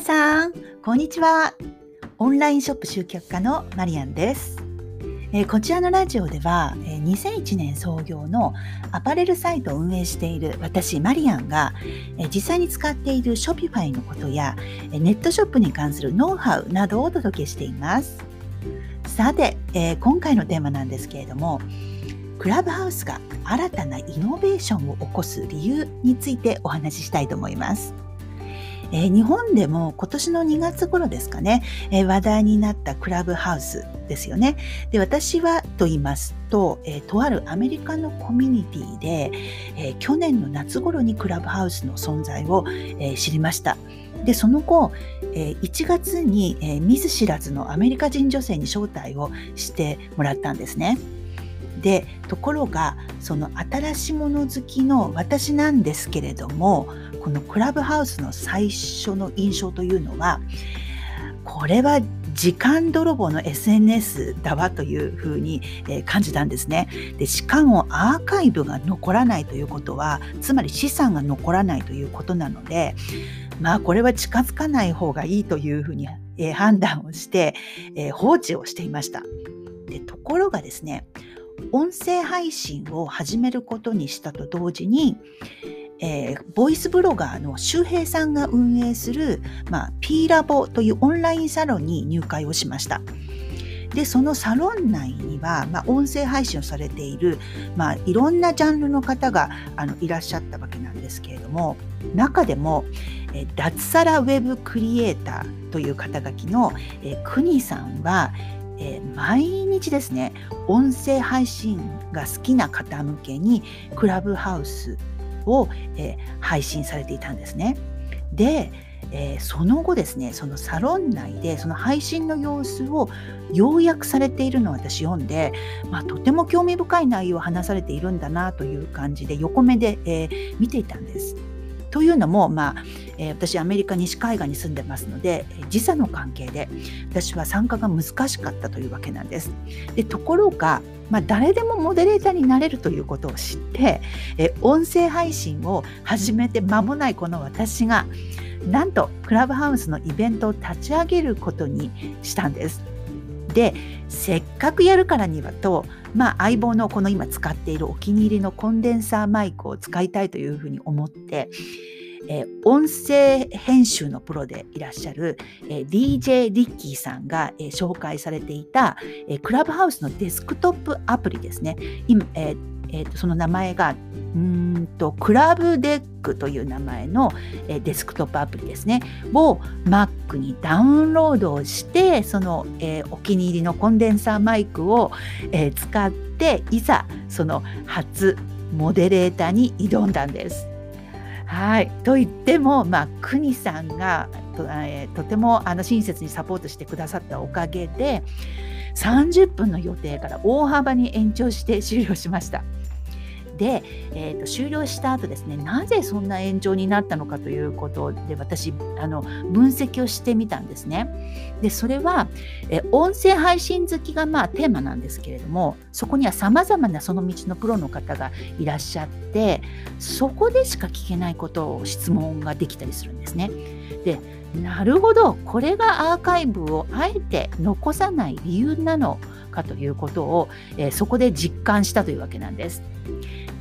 さん、こんにちは。オンラインショップ集客家のマリアンです。えー、こちらのラジオでは、えー、2001年創業のアパレルサイトを運営している私マリアンが、えー、実際に使っている Shopify のことや、えネットショップに関するノウハウなどをお届けしています。さて、え今回のテーマなんですけれども、クラブハウスが新たなイノベーションを起こす理由についてお話ししたいと思います。えー、日本でも今年の2月頃ですかね、えー、話題になったクラブハウスですよね。で私はと言いますと、えー、とあるアメリカのコミュニティで、え去年の夏頃にクラブハウスの存在を、え知りました。でその後、え1月に、え見ず知らずのアメリカ人女性に招待をしてもらったんですね。でところがその新しいもの好きの私なんですけれどもこのクラブハウスの最初の印象というのはこれは時間泥棒の SNS だわというふうに感じたんですね。でしかもアーカイブが残らないということはつまり資産が残らないということなのでまあこれは近づかない方がいいというふうに判断をして放置をしていました。でところがですね音声配信を始めることにしたと同時に、えー、ボイスブロガーの周平さんが運営する、まあ、P ラボというオンラインサロンに入会をしました。で、そのサロン内には、まあ、音声配信をされている、まあ、いろんなジャンルの方があのいらっしゃったわけなんですけれども、中でも、え脱サラウェブクリエイターという肩書きの、えクニさんは、えー、毎日ですね音声配信が好きな方向けにクラブハウスを、えー、配信されていたんですね。で、えー、その後ですねそのサロン内でその配信の様子を要約されているのを私読んで、まあ、とても興味深い内容を話されているんだなという感じで横目で、えー、見ていたんです。というのも、まあえー、私アメリカ西海岸に住んでますので時差の関係で私は参加が難しかったというわけなんです。でところが、まあ、誰でもモデレーターになれるということを知って、え、音声配信を始めて間もないこの私がなんとクラブハウスのイベントを立ち上げることにしたんです。でせっかくやるからにはと、まあ、相棒のこの今使っているお気に入りのコンデンサーマイクを使いたいというふうに思って、えー、音声編集のプロでいらっしゃる、えー、DJ リッキーさんが、えー、紹介されていた、えクラブハウスのデスクトップアプリですね。今えーえーと、その名前がうんとクラブデックという名前の、えー、デスクトップアプリですねを Mac にダウンロードをしてその、えー、お気に入りのコンデンサーマイクを、えー、使っていざその初モデレーターに挑んだんです。はい、と言っても、まあ、国さんがと,、えー、とてもあの親切にサポートしてくださったおかげで30分の予定から大幅に延長して終了しました。で、えーと、終了した後ですねなぜそんな炎上になったのかということで私あの分析をしてみたんですね。でそれは、え音声配信好きがまあテーマなんですけれどもそこにはさまざまなその道のプロの方がいらっしゃってそこでしか聞けないことを質問ができたりするんですね。でなるほどこれがアーカイブをあえて残さない理由なのかということを、えー、そこで実感したというわけなんです。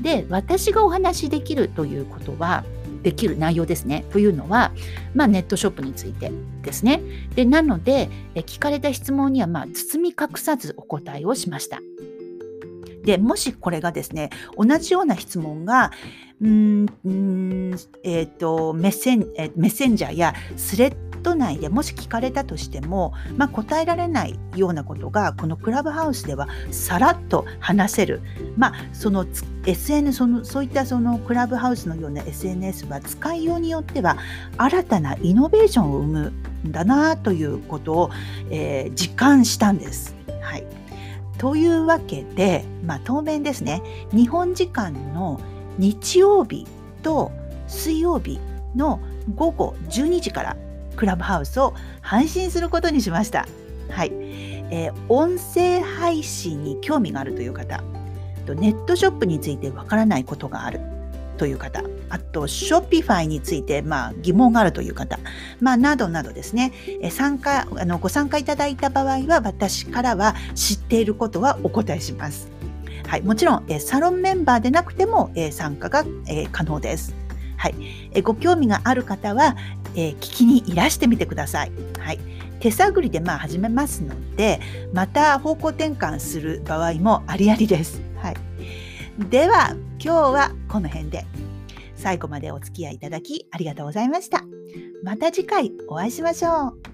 で私がお話しできるということはできる内容ですね。というのは、まあ、ネットショップについてですね。でなのでえ聞かれた質問には、まあ、包み隠さずお答えをしました。でもしこれがですね同じような質問がうんえーと、メッセンえメッセンジャーやスレッド内でもし聞かれたとしても、まあ、答えられないようなことがこのクラブハウスではさらっと話せる、まあ、その SN そのそういったそのクラブハウスのような SNS は使いようによっては新たなイノベーションを生むんだなということを、えー、実感したんです。はいというわけで、まあ、当面ですね日本時間の日曜日と水曜日の午後12時からクラブハウスを配信することにしました。はい、えー、音声配信に興味があるという方、ネットショップについてわからないことがあるという方、あと、ショッピファイについて、まあ、疑問があるという方、まあ、などなどですね、参加、あの、ご参加いただいた場合は、私からは知っていることはお答えします。はい、もちろん、サロンメンバーでなくても、参加が、可能です。はい、えご興味がある方は、え聞きにいらしてみてください。はい、手探りでまあ始めますので、また方向転換する場合もありありです。はい、では、今日はこの辺で。最後までお付き合いいただきありがとうございました。また次回お会いしましょう。